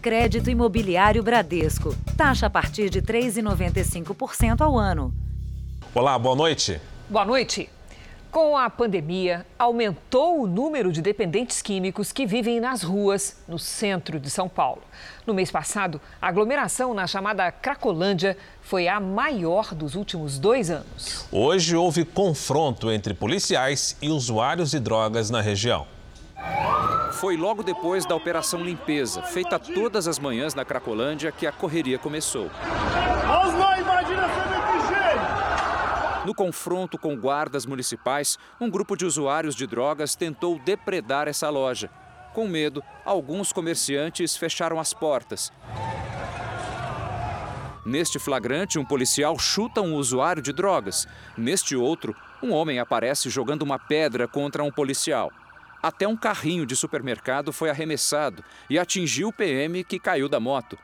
Crédito Imobiliário Bradesco. Taxa a partir de 3,95% ao ano. Olá, boa noite. Boa noite. Com a pandemia, aumentou o número de dependentes químicos que vivem nas ruas no centro de São Paulo. No mês passado, a aglomeração na chamada Cracolândia foi a maior dos últimos dois anos. Hoje houve confronto entre policiais e usuários de drogas na região. Foi logo depois da operação limpeza, feita todas as manhãs na Cracolândia, que a correria começou. No confronto com guardas municipais, um grupo de usuários de drogas tentou depredar essa loja. Com medo, alguns comerciantes fecharam as portas. Neste flagrante, um policial chuta um usuário de drogas. Neste outro, um homem aparece jogando uma pedra contra um policial. Até um carrinho de supermercado foi arremessado e atingiu o PM que caiu da moto.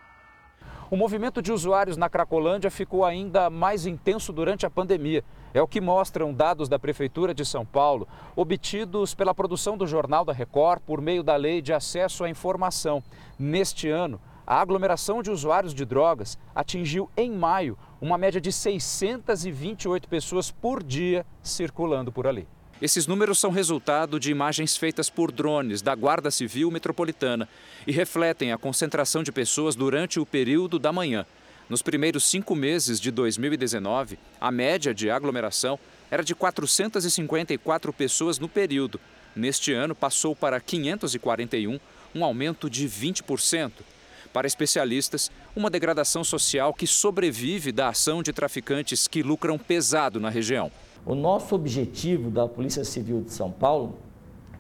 O movimento de usuários na Cracolândia ficou ainda mais intenso durante a pandemia. É o que mostram dados da Prefeitura de São Paulo, obtidos pela produção do Jornal da Record por meio da Lei de Acesso à Informação. Neste ano, a aglomeração de usuários de drogas atingiu em maio uma média de 628 pessoas por dia circulando por ali. Esses números são resultado de imagens feitas por drones da Guarda Civil Metropolitana e refletem a concentração de pessoas durante o período da manhã. Nos primeiros cinco meses de 2019, a média de aglomeração era de 454 pessoas no período. Neste ano, passou para 541, um aumento de 20%. Para especialistas, uma degradação social que sobrevive da ação de traficantes que lucram pesado na região. O nosso objetivo da Polícia Civil de São Paulo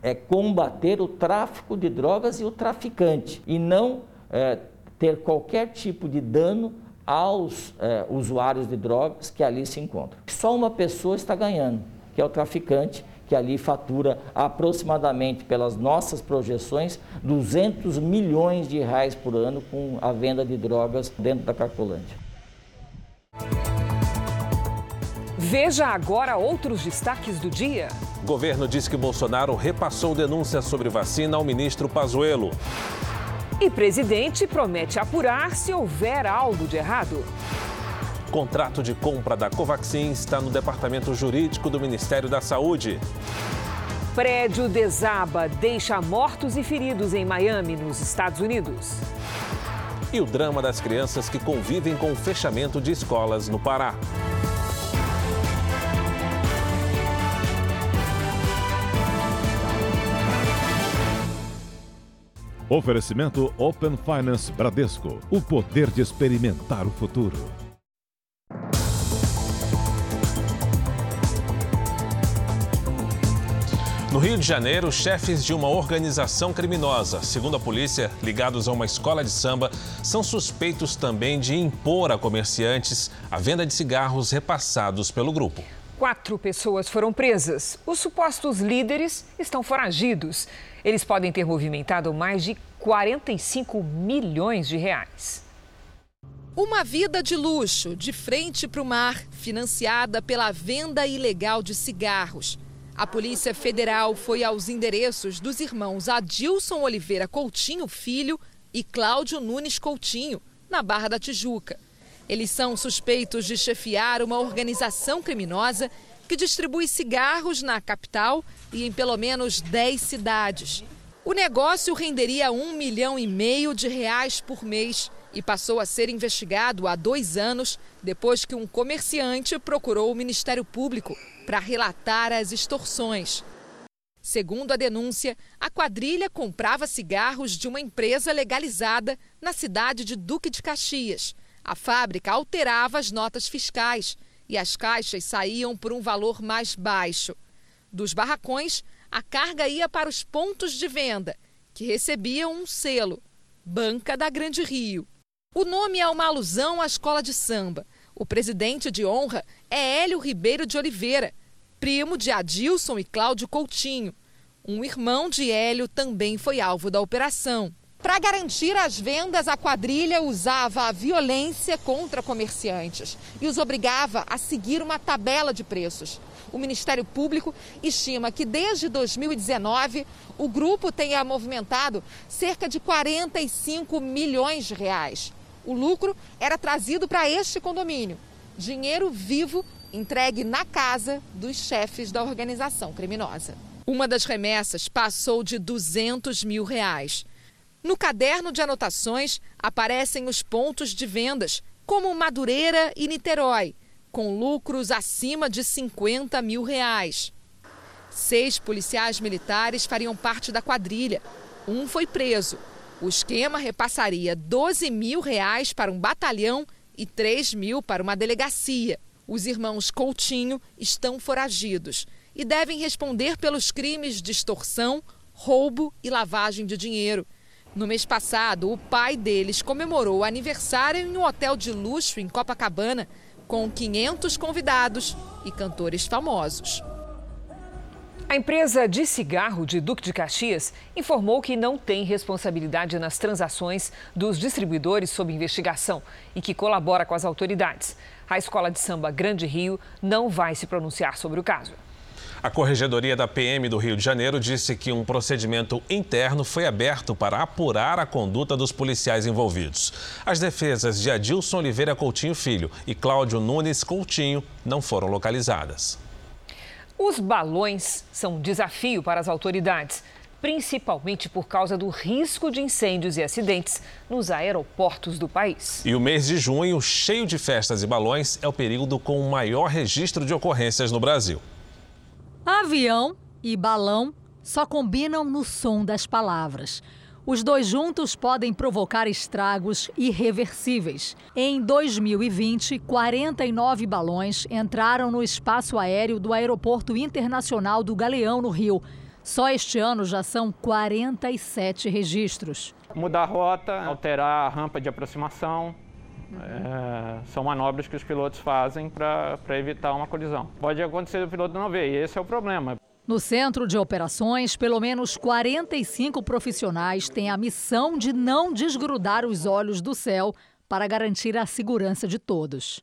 é combater o tráfico de drogas e o traficante e não é, ter qualquer tipo de dano aos é, usuários de drogas que ali se encontram. Só uma pessoa está ganhando, que é o traficante, que ali fatura aproximadamente, pelas nossas projeções, 200 milhões de reais por ano com a venda de drogas dentro da Cracolândia. Veja agora outros destaques do dia. O governo diz que Bolsonaro repassou denúncias sobre vacina ao ministro Pazuello. E presidente promete apurar se houver algo de errado. Contrato de compra da Covaxin está no departamento jurídico do Ministério da Saúde. Prédio desaba, deixa mortos e feridos em Miami, nos Estados Unidos. E o drama das crianças que convivem com o fechamento de escolas no Pará. Oferecimento Open Finance Bradesco. O poder de experimentar o futuro. No Rio de Janeiro, chefes de uma organização criminosa, segundo a polícia, ligados a uma escola de samba, são suspeitos também de impor a comerciantes a venda de cigarros repassados pelo grupo. Quatro pessoas foram presas. Os supostos líderes estão foragidos. Eles podem ter movimentado mais de 45 milhões de reais. Uma vida de luxo, de frente para o mar, financiada pela venda ilegal de cigarros. A Polícia Federal foi aos endereços dos irmãos Adilson Oliveira Coutinho Filho e Cláudio Nunes Coutinho, na Barra da Tijuca. Eles são suspeitos de chefiar uma organização criminosa que distribui cigarros na capital e em pelo menos 10 cidades. O negócio renderia um milhão e meio de reais por mês e passou a ser investigado há dois anos depois que um comerciante procurou o Ministério Público para relatar as extorsões. Segundo a denúncia, a quadrilha comprava cigarros de uma empresa legalizada na cidade de Duque de Caxias. A fábrica alterava as notas fiscais e as caixas saíam por um valor mais baixo. Dos barracões, a carga ia para os pontos de venda, que recebiam um selo, Banca da Grande Rio. O nome é uma alusão à escola de samba. O presidente de honra é Hélio Ribeiro de Oliveira, primo de Adilson e Cláudio Coutinho. Um irmão de Hélio também foi alvo da operação. Para garantir as vendas, a quadrilha usava a violência contra comerciantes e os obrigava a seguir uma tabela de preços. O Ministério Público estima que desde 2019 o grupo tenha movimentado cerca de 45 milhões de reais. O lucro era trazido para este condomínio. Dinheiro vivo entregue na casa dos chefes da organização criminosa. Uma das remessas passou de 200 mil reais. No caderno de anotações aparecem os pontos de vendas, como Madureira e Niterói, com lucros acima de 50 mil reais. Seis policiais militares fariam parte da quadrilha. Um foi preso. O esquema repassaria 12 mil reais para um batalhão e 3 mil para uma delegacia. Os irmãos Coutinho estão foragidos e devem responder pelos crimes de extorsão, roubo e lavagem de dinheiro. No mês passado, o pai deles comemorou o aniversário em um hotel de luxo em Copacabana, com 500 convidados e cantores famosos. A empresa de cigarro de Duque de Caxias informou que não tem responsabilidade nas transações dos distribuidores sob investigação e que colabora com as autoridades. A escola de samba Grande Rio não vai se pronunciar sobre o caso. A Corregedoria da PM do Rio de Janeiro disse que um procedimento interno foi aberto para apurar a conduta dos policiais envolvidos. As defesas de Adilson Oliveira Coutinho Filho e Cláudio Nunes Coutinho não foram localizadas. Os balões são um desafio para as autoridades, principalmente por causa do risco de incêndios e acidentes nos aeroportos do país. E o mês de junho, cheio de festas e balões, é o período com o maior registro de ocorrências no Brasil. Avião e balão só combinam no som das palavras. Os dois juntos podem provocar estragos irreversíveis. Em 2020, 49 balões entraram no espaço aéreo do Aeroporto Internacional do Galeão, no Rio. Só este ano já são 47 registros. Mudar a rota, alterar a rampa de aproximação, é, são manobras que os pilotos fazem para evitar uma colisão. Pode acontecer o piloto não ver, e esse é o problema. No centro de operações, pelo menos 45 profissionais têm a missão de não desgrudar os olhos do céu para garantir a segurança de todos.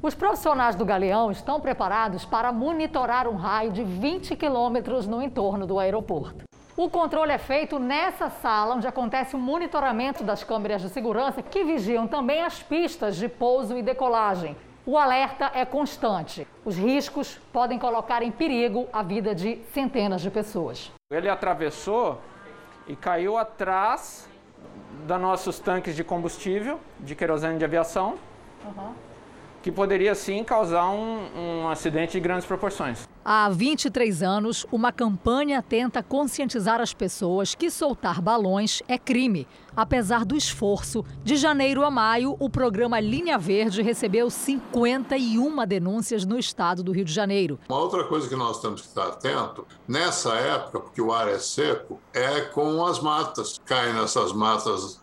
Os profissionais do Galeão estão preparados para monitorar um raio de 20 quilômetros no entorno do aeroporto. O controle é feito nessa sala, onde acontece o monitoramento das câmeras de segurança que vigiam também as pistas de pouso e decolagem. O alerta é constante. Os riscos podem colocar em perigo a vida de centenas de pessoas. Ele atravessou e caiu atrás dos nossos tanques de combustível, de querosene de aviação, uhum. Que poderia sim causar um, um acidente de grandes proporções. Há 23 anos, uma campanha tenta conscientizar as pessoas que soltar balões é crime. Apesar do esforço, de janeiro a maio, o programa Linha Verde recebeu 51 denúncias no estado do Rio de Janeiro. Uma outra coisa que nós temos que estar atento, nessa época, porque o ar é seco, é com as matas. Caem nessas matas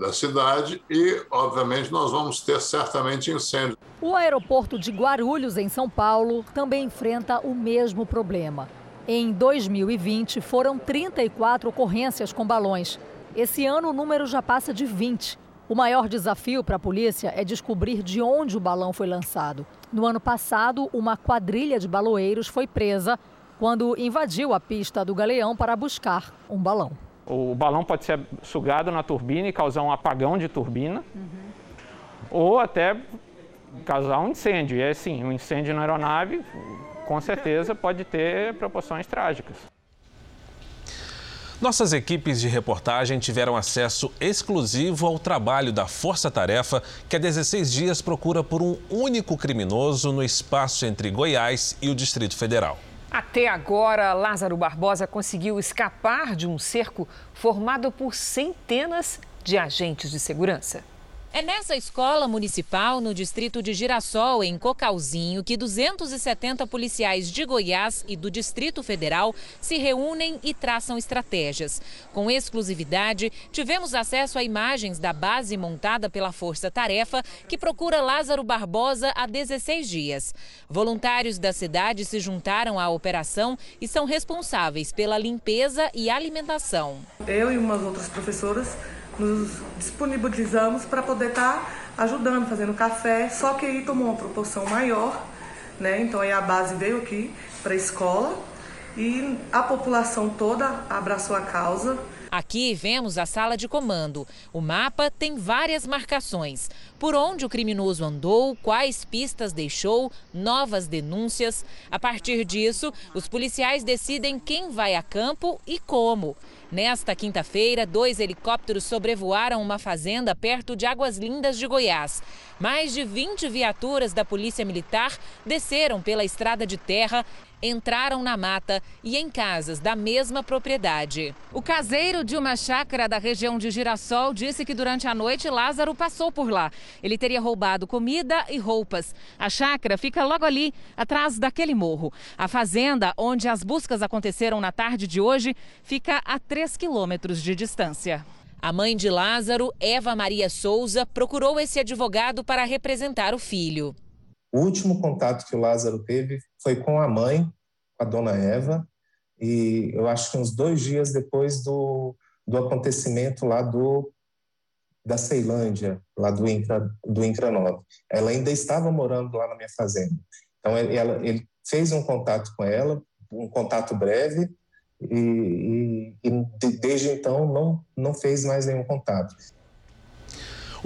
da cidade e, obviamente, nós vamos ter certamente incêndio. O aeroporto de Guarulhos, em São Paulo, também enfrenta o mesmo problema. Em 2020, foram 34 ocorrências com balões. Esse ano, o número já passa de 20. O maior desafio para a polícia é descobrir de onde o balão foi lançado. No ano passado, uma quadrilha de baloeiros foi presa quando invadiu a pista do Galeão para buscar um balão. O balão pode ser sugado na turbina e causar um apagão de turbina, uhum. ou até causar um incêndio. E é assim, um incêndio na aeronave, com certeza, pode ter proporções trágicas. Nossas equipes de reportagem tiveram acesso exclusivo ao trabalho da Força Tarefa, que há 16 dias procura por um único criminoso no espaço entre Goiás e o Distrito Federal. Até agora, Lázaro Barbosa conseguiu escapar de um cerco formado por centenas de agentes de segurança. É nessa escola municipal, no distrito de Girassol, em Cocalzinho, que 270 policiais de Goiás e do Distrito Federal se reúnem e traçam estratégias. Com exclusividade, tivemos acesso a imagens da base montada pela Força Tarefa, que procura Lázaro Barbosa há 16 dias. Voluntários da cidade se juntaram à operação e são responsáveis pela limpeza e alimentação. Eu e umas outras professoras nos disponibilizamos para poder estar tá ajudando, fazendo café, só que aí tomou uma proporção maior, né? Então aí a base veio aqui para a escola e a população toda abraçou a causa. Aqui vemos a sala de comando. O mapa tem várias marcações. Por onde o criminoso andou, quais pistas deixou, novas denúncias. A partir disso, os policiais decidem quem vai a campo e como. Nesta quinta-feira, dois helicópteros sobrevoaram uma fazenda perto de Águas Lindas de Goiás. Mais de 20 viaturas da Polícia Militar desceram pela estrada de terra entraram na mata e em casas da mesma propriedade. O caseiro de uma chácara da região de Girassol disse que durante a noite Lázaro passou por lá. Ele teria roubado comida e roupas. A chácara fica logo ali, atrás daquele morro. A fazenda, onde as buscas aconteceram na tarde de hoje, fica a 3 quilômetros de distância. A mãe de Lázaro, Eva Maria Souza, procurou esse advogado para representar o filho. O último contato que o Lázaro teve foi com a mãe, com a dona Eva, e eu acho que uns dois dias depois do, do acontecimento lá do da Ceilândia, lá do Incra, do Incra 9. Ela ainda estava morando lá na minha fazenda. Então, ele, ela, ele fez um contato com ela, um contato breve, e, e, e desde então não, não fez mais nenhum contato.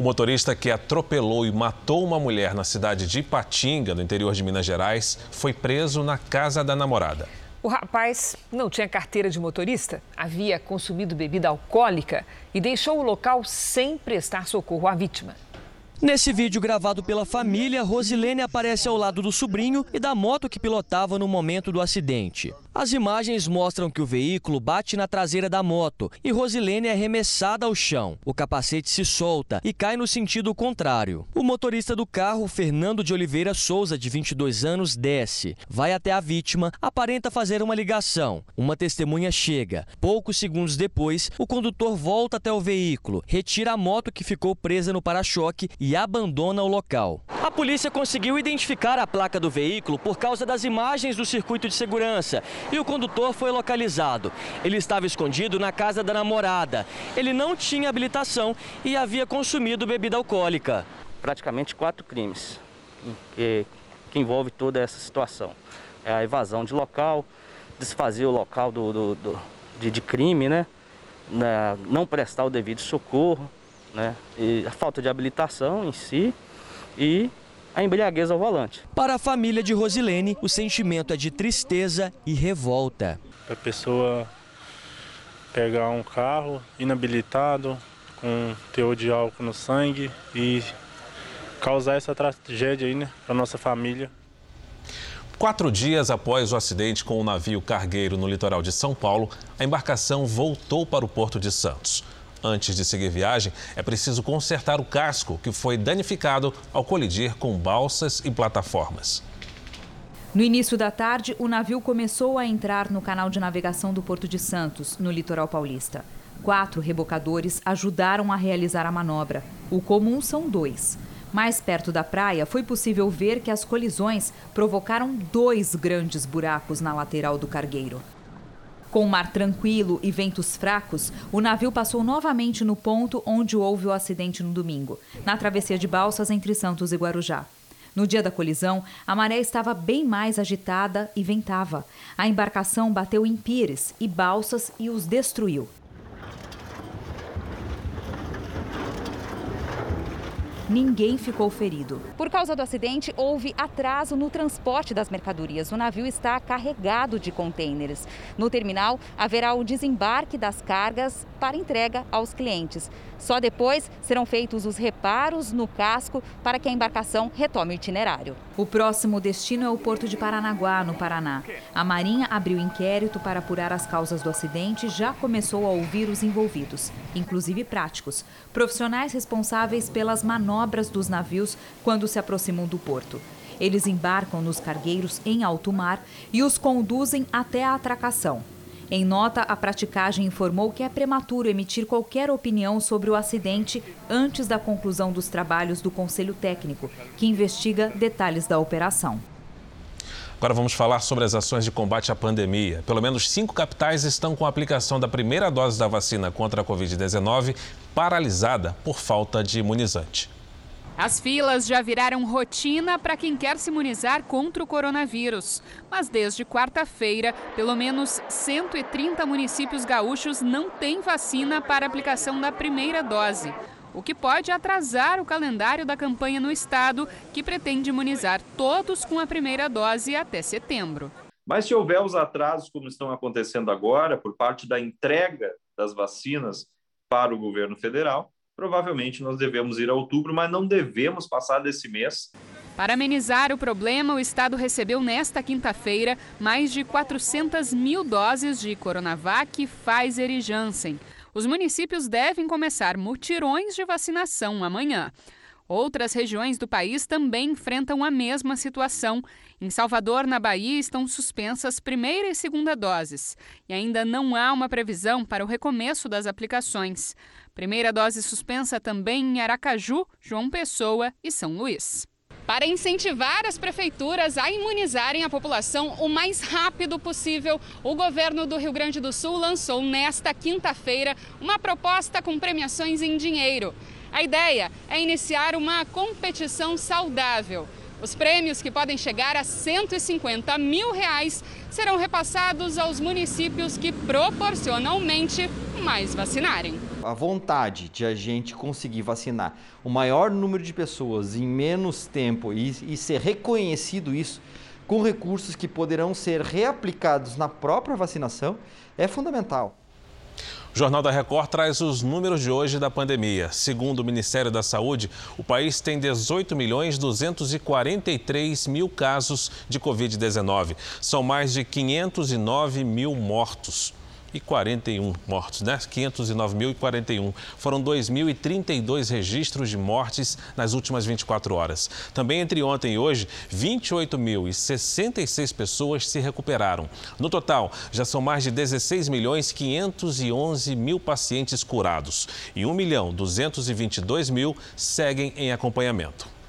O motorista que atropelou e matou uma mulher na cidade de Ipatinga, no interior de Minas Gerais, foi preso na casa da namorada. O rapaz não tinha carteira de motorista, havia consumido bebida alcoólica e deixou o local sem prestar socorro à vítima. Nesse vídeo gravado pela família, Rosilene aparece ao lado do sobrinho e da moto que pilotava no momento do acidente. As imagens mostram que o veículo bate na traseira da moto e Rosilene é arremessada ao chão. O capacete se solta e cai no sentido contrário. O motorista do carro, Fernando de Oliveira Souza, de 22 anos, desce, vai até a vítima, aparenta fazer uma ligação. Uma testemunha chega. Poucos segundos depois, o condutor volta até o veículo, retira a moto que ficou presa no para-choque e abandona o local. A polícia conseguiu identificar a placa do veículo por causa das imagens do circuito de segurança e o condutor foi localizado. Ele estava escondido na casa da namorada. Ele não tinha habilitação e havia consumido bebida alcoólica. Praticamente quatro crimes que, que envolve toda essa situação. É a evasão de local, desfazer o local do, do, do de, de, crime, né? não prestar o devido socorro, né? E a falta de habilitação em si e a embriaguez ao volante. Para a família de Rosilene, o sentimento é de tristeza e revolta. A pessoa pegar um carro inabilitado, com teor de álcool no sangue e causar essa tragédia aí, né, para nossa família. Quatro dias após o acidente com o navio cargueiro no litoral de São Paulo, a embarcação voltou para o Porto de Santos. Antes de seguir viagem, é preciso consertar o casco que foi danificado ao colidir com balsas e plataformas. No início da tarde, o navio começou a entrar no canal de navegação do Porto de Santos, no litoral paulista. Quatro rebocadores ajudaram a realizar a manobra. O comum são dois. Mais perto da praia, foi possível ver que as colisões provocaram dois grandes buracos na lateral do cargueiro. Com o mar tranquilo e ventos fracos, o navio passou novamente no ponto onde houve o acidente no domingo, na travessia de balsas entre Santos e Guarujá. No dia da colisão, a maré estava bem mais agitada e ventava. A embarcação bateu em pires e balsas e os destruiu. Ninguém ficou ferido. Por causa do acidente, houve atraso no transporte das mercadorias. O navio está carregado de contêineres. No terminal, haverá o desembarque das cargas para entrega aos clientes. Só depois serão feitos os reparos no casco para que a embarcação retome o itinerário. O próximo destino é o porto de Paranaguá, no Paraná. A Marinha abriu inquérito para apurar as causas do acidente e já começou a ouvir os envolvidos, inclusive práticos, profissionais responsáveis pelas manobras dos navios quando se aproximam do porto. Eles embarcam nos cargueiros em alto mar e os conduzem até a atracação. Em nota, a praticagem informou que é prematuro emitir qualquer opinião sobre o acidente antes da conclusão dos trabalhos do Conselho Técnico, que investiga detalhes da operação. Agora vamos falar sobre as ações de combate à pandemia. Pelo menos cinco capitais estão com a aplicação da primeira dose da vacina contra a Covid-19 paralisada por falta de imunizante. As filas já viraram rotina para quem quer se imunizar contra o coronavírus. Mas desde quarta-feira, pelo menos 130 municípios gaúchos não têm vacina para aplicação da primeira dose. O que pode atrasar o calendário da campanha no estado, que pretende imunizar todos com a primeira dose até setembro. Mas se houver os atrasos como estão acontecendo agora, por parte da entrega das vacinas para o governo federal, provavelmente nós devemos ir a outubro, mas não devemos passar desse mês. Para amenizar o problema, o Estado recebeu nesta quinta-feira mais de 400 mil doses de Coronavac, Pfizer e Janssen. Os municípios devem começar mutirões de vacinação amanhã. Outras regiões do país também enfrentam a mesma situação. Em Salvador, na Bahia, estão suspensas primeira e segunda doses. E ainda não há uma previsão para o recomeço das aplicações. Primeira dose suspensa também em Aracaju, João Pessoa e São Luís. Para incentivar as prefeituras a imunizarem a população o mais rápido possível, o governo do Rio Grande do Sul lançou nesta quinta-feira uma proposta com premiações em dinheiro. A ideia é iniciar uma competição saudável. Os prêmios, que podem chegar a 150 mil reais, serão repassados aos municípios que proporcionalmente mais vacinarem. A vontade de a gente conseguir vacinar o maior número de pessoas em menos tempo e, e ser reconhecido isso com recursos que poderão ser reaplicados na própria vacinação é fundamental. O Jornal da Record traz os números de hoje da pandemia. Segundo o Ministério da Saúde, o país tem 18 milhões 243 mil casos de Covid-19. São mais de 509 mil mortos e 41 mortos, né? 509.041. Foram 2.032 registros de mortes nas últimas 24 horas. Também entre ontem e hoje, 28.066 pessoas se recuperaram. No total, já são mais de 16 milhões 511 mil pacientes curados e 1 milhão 222 mil seguem em acompanhamento.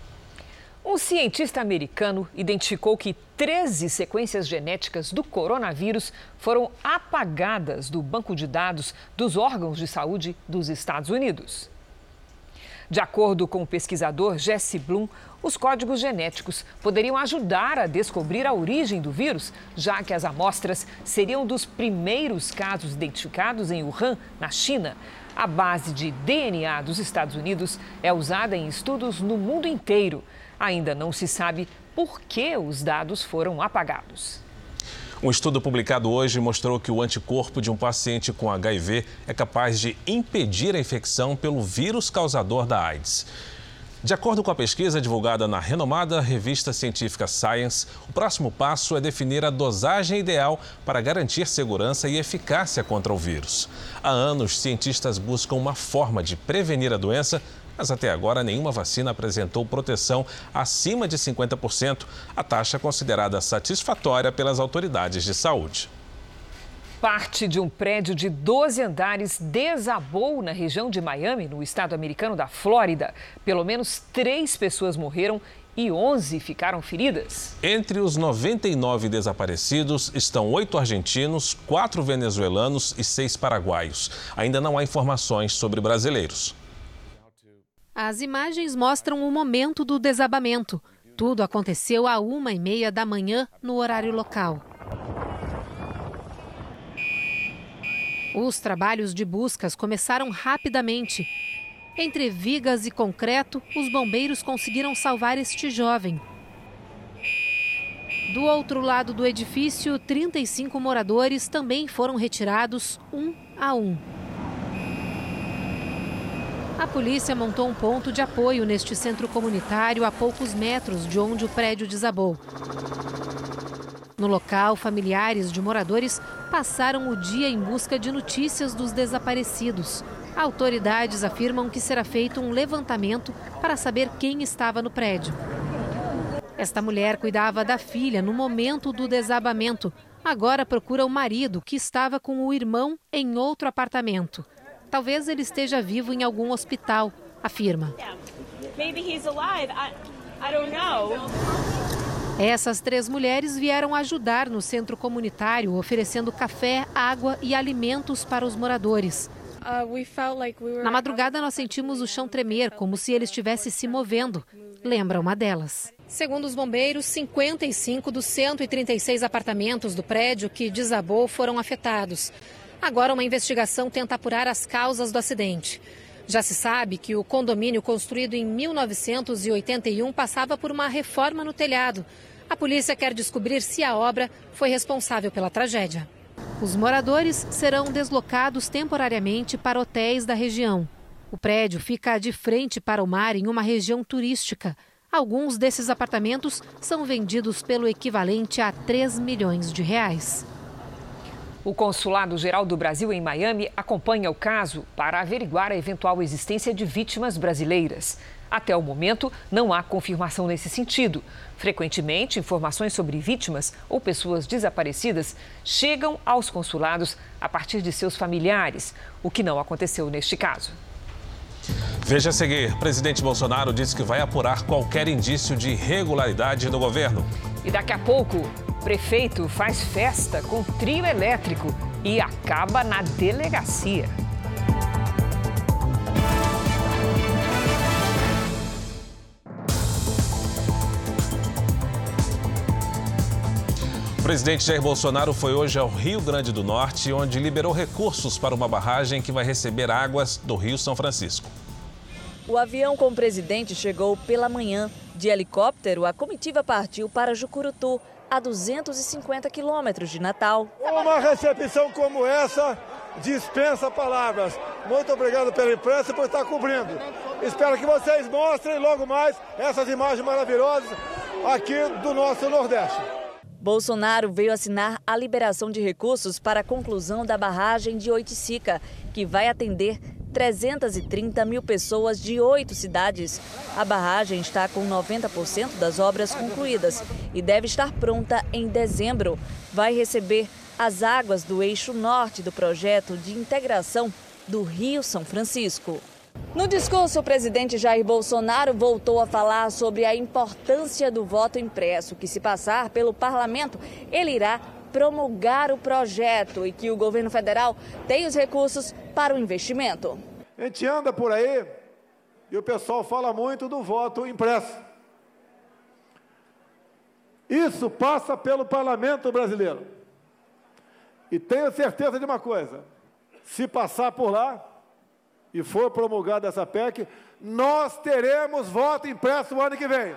Um cientista americano identificou que 13 sequências genéticas do coronavírus foram apagadas do banco de dados dos órgãos de saúde dos Estados Unidos. De acordo com o pesquisador Jesse Bloom, os códigos genéticos poderiam ajudar a descobrir a origem do vírus, já que as amostras seriam dos primeiros casos identificados em Wuhan, na China. A base de DNA dos Estados Unidos é usada em estudos no mundo inteiro. Ainda não se sabe por que os dados foram apagados. Um estudo publicado hoje mostrou que o anticorpo de um paciente com HIV é capaz de impedir a infecção pelo vírus causador da AIDS. De acordo com a pesquisa divulgada na renomada revista científica Science, o próximo passo é definir a dosagem ideal para garantir segurança e eficácia contra o vírus. Há anos, cientistas buscam uma forma de prevenir a doença mas até agora nenhuma vacina apresentou proteção acima de 50%, a taxa considerada satisfatória pelas autoridades de saúde. Parte de um prédio de 12 andares desabou na região de Miami, no estado americano da Flórida. Pelo menos três pessoas morreram e 11 ficaram feridas. Entre os 99 desaparecidos estão oito argentinos, quatro venezuelanos e seis paraguaios. Ainda não há informações sobre brasileiros. As imagens mostram o momento do desabamento. Tudo aconteceu à uma e meia da manhã no horário local. Os trabalhos de buscas começaram rapidamente. Entre vigas e concreto, os bombeiros conseguiram salvar este jovem. Do outro lado do edifício, 35 moradores também foram retirados um a um. A polícia montou um ponto de apoio neste centro comunitário a poucos metros de onde o prédio desabou. No local, familiares de moradores passaram o dia em busca de notícias dos desaparecidos. Autoridades afirmam que será feito um levantamento para saber quem estava no prédio. Esta mulher cuidava da filha no momento do desabamento. Agora procura o marido, que estava com o irmão em outro apartamento. Talvez ele esteja vivo em algum hospital, afirma. Essas três mulheres vieram ajudar no centro comunitário, oferecendo café, água e alimentos para os moradores. Uh, Na madrugada, nós sentimos o chão tremer, como se ele estivesse se movendo. Lembra uma delas. Segundo os bombeiros, 55 dos 136 apartamentos do prédio que desabou foram afetados. Agora, uma investigação tenta apurar as causas do acidente. Já se sabe que o condomínio construído em 1981 passava por uma reforma no telhado. A polícia quer descobrir se a obra foi responsável pela tragédia. Os moradores serão deslocados temporariamente para hotéis da região. O prédio fica de frente para o mar em uma região turística. Alguns desses apartamentos são vendidos pelo equivalente a 3 milhões de reais. O Consulado Geral do Brasil em Miami acompanha o caso para averiguar a eventual existência de vítimas brasileiras. Até o momento, não há confirmação nesse sentido. Frequentemente, informações sobre vítimas ou pessoas desaparecidas chegam aos consulados a partir de seus familiares, o que não aconteceu neste caso. Veja a seguir: presidente Bolsonaro disse que vai apurar qualquer indício de irregularidade no governo. E daqui a pouco, prefeito faz festa com trio elétrico e acaba na delegacia. Presidente Jair Bolsonaro foi hoje ao Rio Grande do Norte, onde liberou recursos para uma barragem que vai receber águas do Rio São Francisco. O avião com o presidente chegou pela manhã. De helicóptero, a comitiva partiu para Jucurutu, a 250 quilômetros de Natal. Uma recepção como essa dispensa palavras. Muito obrigado pela imprensa por estar cobrindo. Espero que vocês mostrem logo mais essas imagens maravilhosas aqui do nosso Nordeste. Bolsonaro veio assinar a liberação de recursos para a conclusão da barragem de Oiticica, que vai atender 330 mil pessoas de oito cidades. A barragem está com 90% das obras concluídas e deve estar pronta em dezembro. Vai receber as águas do eixo norte do projeto de integração do Rio São Francisco. No discurso, o presidente Jair Bolsonaro voltou a falar sobre a importância do voto impresso, que se passar pelo parlamento, ele irá promulgar o projeto e que o governo federal tem os recursos para o investimento. A gente anda por aí e o pessoal fala muito do voto impresso. Isso passa pelo parlamento brasileiro. E tenho certeza de uma coisa: se passar por lá e for promulgada essa PEC, nós teremos voto impresso o ano que vem.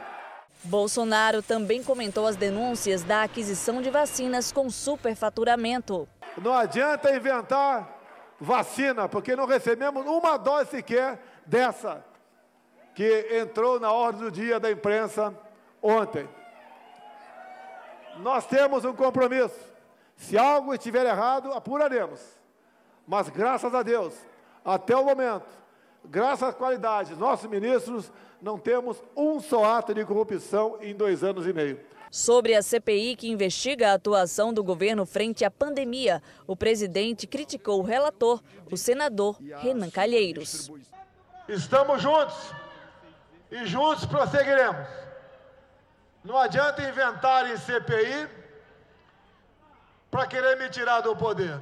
Bolsonaro também comentou as denúncias da aquisição de vacinas com superfaturamento. Não adianta inventar vacina, porque não recebemos uma dose sequer dessa que entrou na ordem do dia da imprensa ontem. Nós temos um compromisso. Se algo estiver errado, apuraremos. Mas graças a Deus, até o momento, graças à qualidade, nossos ministros não temos um só ato de corrupção em dois anos e meio. Sobre a CPI que investiga a atuação do governo frente à pandemia, o presidente criticou o relator, o senador Renan Calheiros. Estamos juntos e juntos prosseguiremos. Não adianta inventar em CPI para querer me tirar do poder.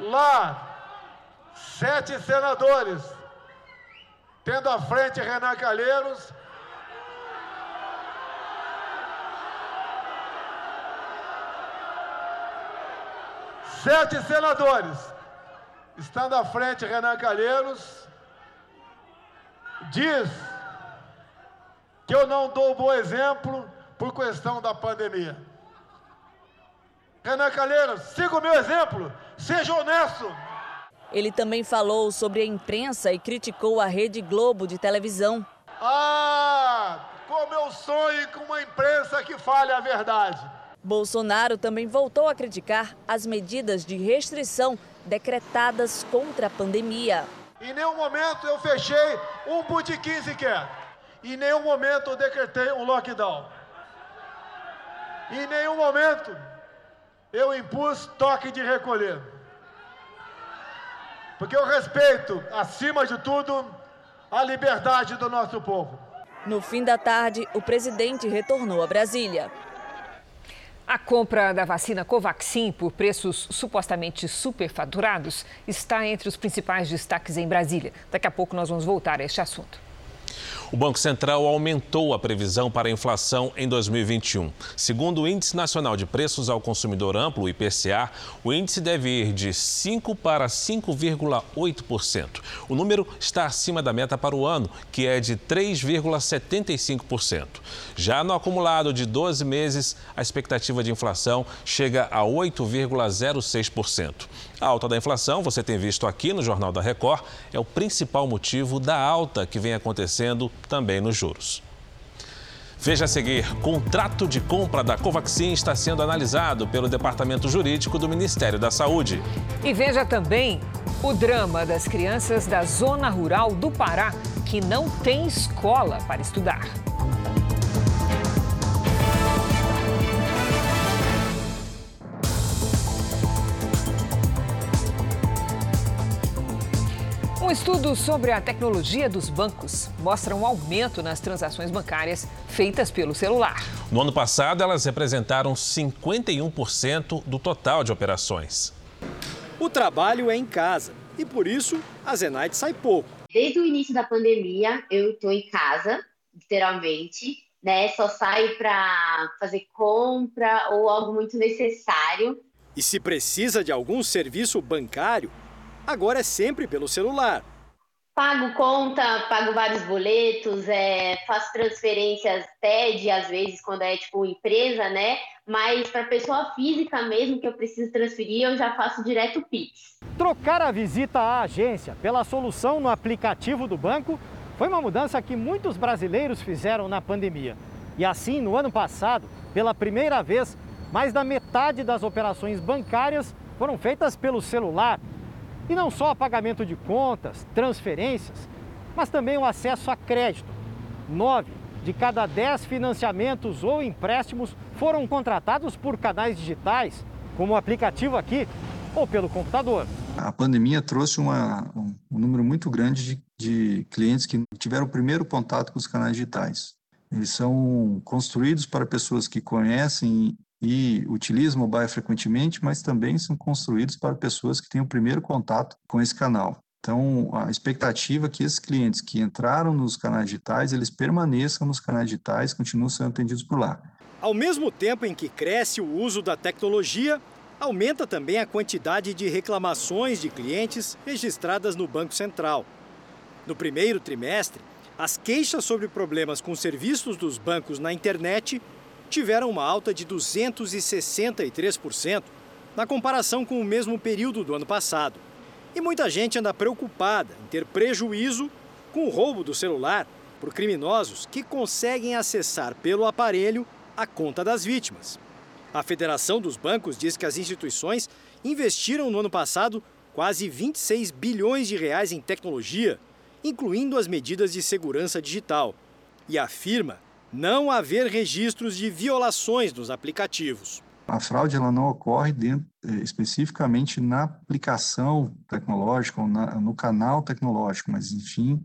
Lá, sete senadores, tendo à frente Renan Calheiros. Sete senadores estando à frente Renan Calheiros, diz que eu não dou bom exemplo por questão da pandemia. Renan Calheiros, siga o meu exemplo, seja honesto. Ele também falou sobre a imprensa e criticou a Rede Globo de televisão. Ah, como eu sonho com uma imprensa que fale a verdade. Bolsonaro também voltou a criticar as medidas de restrição decretadas contra a pandemia. Em nenhum momento eu fechei um botequim sequer. Em nenhum momento eu decretei um lockdown. Em nenhum momento eu impus toque de recolher. Porque eu respeito, acima de tudo, a liberdade do nosso povo. No fim da tarde, o presidente retornou a Brasília. A compra da vacina Covaxin por preços supostamente superfaturados está entre os principais destaques em Brasília. Daqui a pouco nós vamos voltar a este assunto. O Banco Central aumentou a previsão para a inflação em 2021. Segundo o Índice Nacional de Preços ao Consumidor Amplo, o IPCA, o índice deve ir de 5 para 5,8%. O número está acima da meta para o ano, que é de 3,75%. Já no acumulado de 12 meses, a expectativa de inflação chega a 8,06%. A alta da inflação, você tem visto aqui no Jornal da Record, é o principal motivo da alta que vem acontecendo também nos juros. Veja a seguir: contrato de compra da Covaxin está sendo analisado pelo Departamento Jurídico do Ministério da Saúde. E veja também o drama das crianças da zona rural do Pará que não tem escola para estudar. Um estudo sobre a tecnologia dos bancos mostra um aumento nas transações bancárias feitas pelo celular. No ano passado, elas representaram 51% do total de operações. O trabalho é em casa e por isso a Zenaide sai pouco. Desde o início da pandemia, eu estou em casa, literalmente, né? Só saio para fazer compra ou algo muito necessário. E se precisa de algum serviço bancário, agora é sempre pelo celular. Pago conta, pago vários boletos, é, faço transferências TED, às vezes, quando é tipo empresa, né? Mas para pessoa física mesmo que eu preciso transferir, eu já faço direto Pix. Trocar a visita à agência pela solução no aplicativo do banco foi uma mudança que muitos brasileiros fizeram na pandemia. E assim, no ano passado, pela primeira vez, mais da metade das operações bancárias foram feitas pelo celular e não só pagamento de contas, transferências, mas também o acesso a crédito. Nove de cada dez financiamentos ou empréstimos foram contratados por canais digitais, como o aplicativo aqui, ou pelo computador. A pandemia trouxe uma, um, número muito grande de, de clientes que tiveram o primeiro contato com os canais digitais. Eles são construídos para pessoas que conhecem e utilizam o mobile frequentemente, mas também são construídos para pessoas que têm o primeiro contato com esse canal. Então, a expectativa é que esses clientes que entraram nos canais digitais, eles permaneçam nos canais digitais, continuem sendo atendidos por lá. Ao mesmo tempo em que cresce o uso da tecnologia, aumenta também a quantidade de reclamações de clientes registradas no Banco Central. No primeiro trimestre, as queixas sobre problemas com serviços dos bancos na internet tiveram uma alta de 263% na comparação com o mesmo período do ano passado. E muita gente anda preocupada em ter prejuízo com o roubo do celular por criminosos que conseguem acessar pelo aparelho a conta das vítimas. A Federação dos Bancos diz que as instituições investiram no ano passado quase 26 bilhões de reais em tecnologia, incluindo as medidas de segurança digital, e afirma não haver registros de violações dos aplicativos. A fraude ela não ocorre dentro, eh, especificamente na aplicação tecnológica ou na, no canal tecnológico, mas enfim,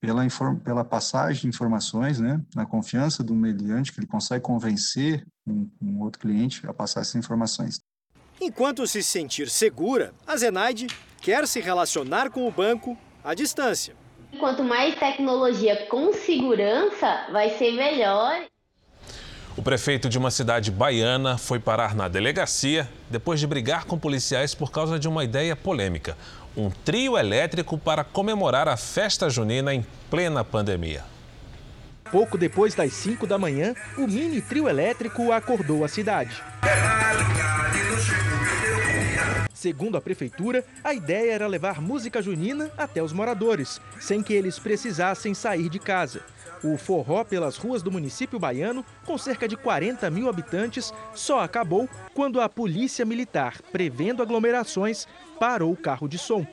pela, inform, pela passagem de informações, né, na confiança do mediante, que ele consegue convencer um, um outro cliente a passar essas informações. Enquanto se sentir segura, a Zenaide quer se relacionar com o banco à distância. Quanto mais tecnologia com segurança, vai ser melhor. O prefeito de uma cidade baiana foi parar na delegacia depois de brigar com policiais por causa de uma ideia polêmica: um trio elétrico para comemorar a festa junina em plena pandemia. Pouco depois das 5 da manhã, o mini trio elétrico acordou a cidade. Segundo a prefeitura, a ideia era levar música junina até os moradores, sem que eles precisassem sair de casa. O forró pelas ruas do município baiano, com cerca de 40 mil habitantes, só acabou quando a polícia militar, prevendo aglomerações, parou o carro de som.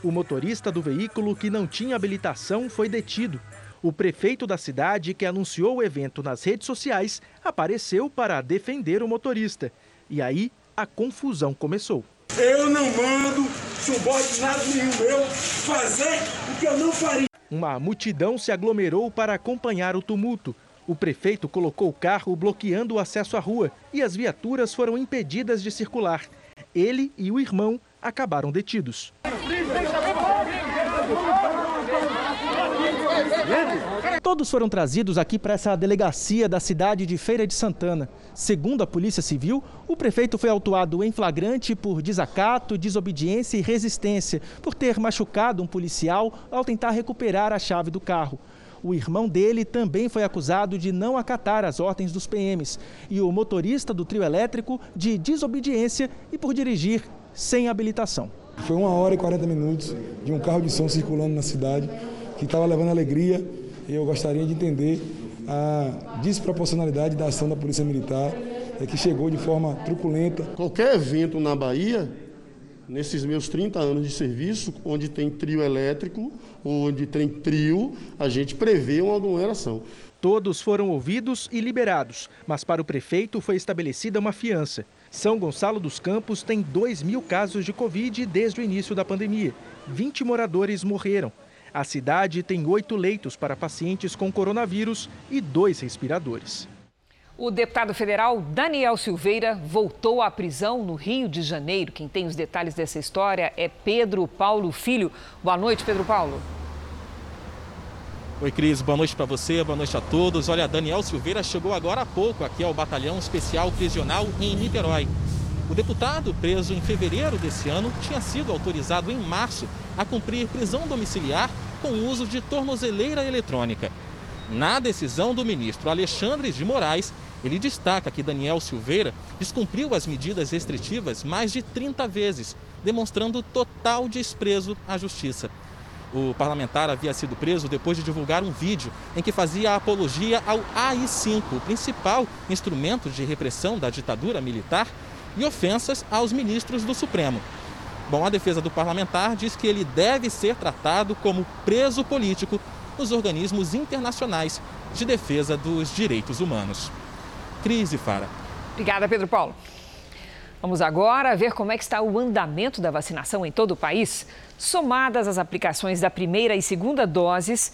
O motorista do veículo, que não tinha habilitação, foi detido. O prefeito da cidade, que anunciou o evento nas redes sociais, apareceu para defender o motorista. E aí a confusão começou. Eu não mando subordinado nenhum meu fazer o que eu não faria. Uma multidão se aglomerou para acompanhar o tumulto. O prefeito colocou o carro bloqueando o acesso à rua e as viaturas foram impedidas de circular. Ele e o irmão acabaram detidos. Todos foram trazidos aqui para essa delegacia da cidade de Feira de Santana. Segundo a Polícia Civil, o prefeito foi autuado em flagrante por desacato, desobediência e resistência, por ter machucado um policial ao tentar recuperar a chave do carro. O irmão dele também foi acusado de não acatar as ordens dos PMs e o motorista do trio elétrico de desobediência e por dirigir sem habilitação. Foi uma hora e 40 minutos de um carro de som circulando na cidade que estava levando alegria eu gostaria de entender a desproporcionalidade da ação da Polícia Militar, é que chegou de forma truculenta. Qualquer evento na Bahia, nesses meus 30 anos de serviço, onde tem trio elétrico, onde tem trio, a gente prevê uma aglomeração. Todos foram ouvidos e liberados, mas para o prefeito foi estabelecida uma fiança. São Gonçalo dos Campos tem 2 mil casos de Covid desde o início da pandemia. 20 moradores morreram. A cidade tem oito leitos para pacientes com coronavírus e dois respiradores. O deputado federal Daniel Silveira voltou à prisão no Rio de Janeiro. Quem tem os detalhes dessa história é Pedro Paulo Filho. Boa noite, Pedro Paulo. Oi, Cris. Boa noite para você, boa noite a todos. Olha, Daniel Silveira chegou agora há pouco aqui ao Batalhão Especial Prisional em Niterói. O deputado, preso em fevereiro desse ano, tinha sido autorizado em março a cumprir prisão domiciliar com uso de tornozeleira eletrônica. Na decisão do ministro Alexandre de Moraes, ele destaca que Daniel Silveira descumpriu as medidas restritivas mais de 30 vezes, demonstrando total desprezo à justiça. O parlamentar havia sido preso depois de divulgar um vídeo em que fazia apologia ao AI-5, o principal instrumento de repressão da ditadura militar, e ofensas aos ministros do Supremo. Bom, a defesa do parlamentar diz que ele deve ser tratado como preso político nos organismos internacionais de defesa dos direitos humanos. Crise Fara. Obrigada, Pedro Paulo. Vamos agora ver como é que está o andamento da vacinação em todo o país. Somadas as aplicações da primeira e segunda doses,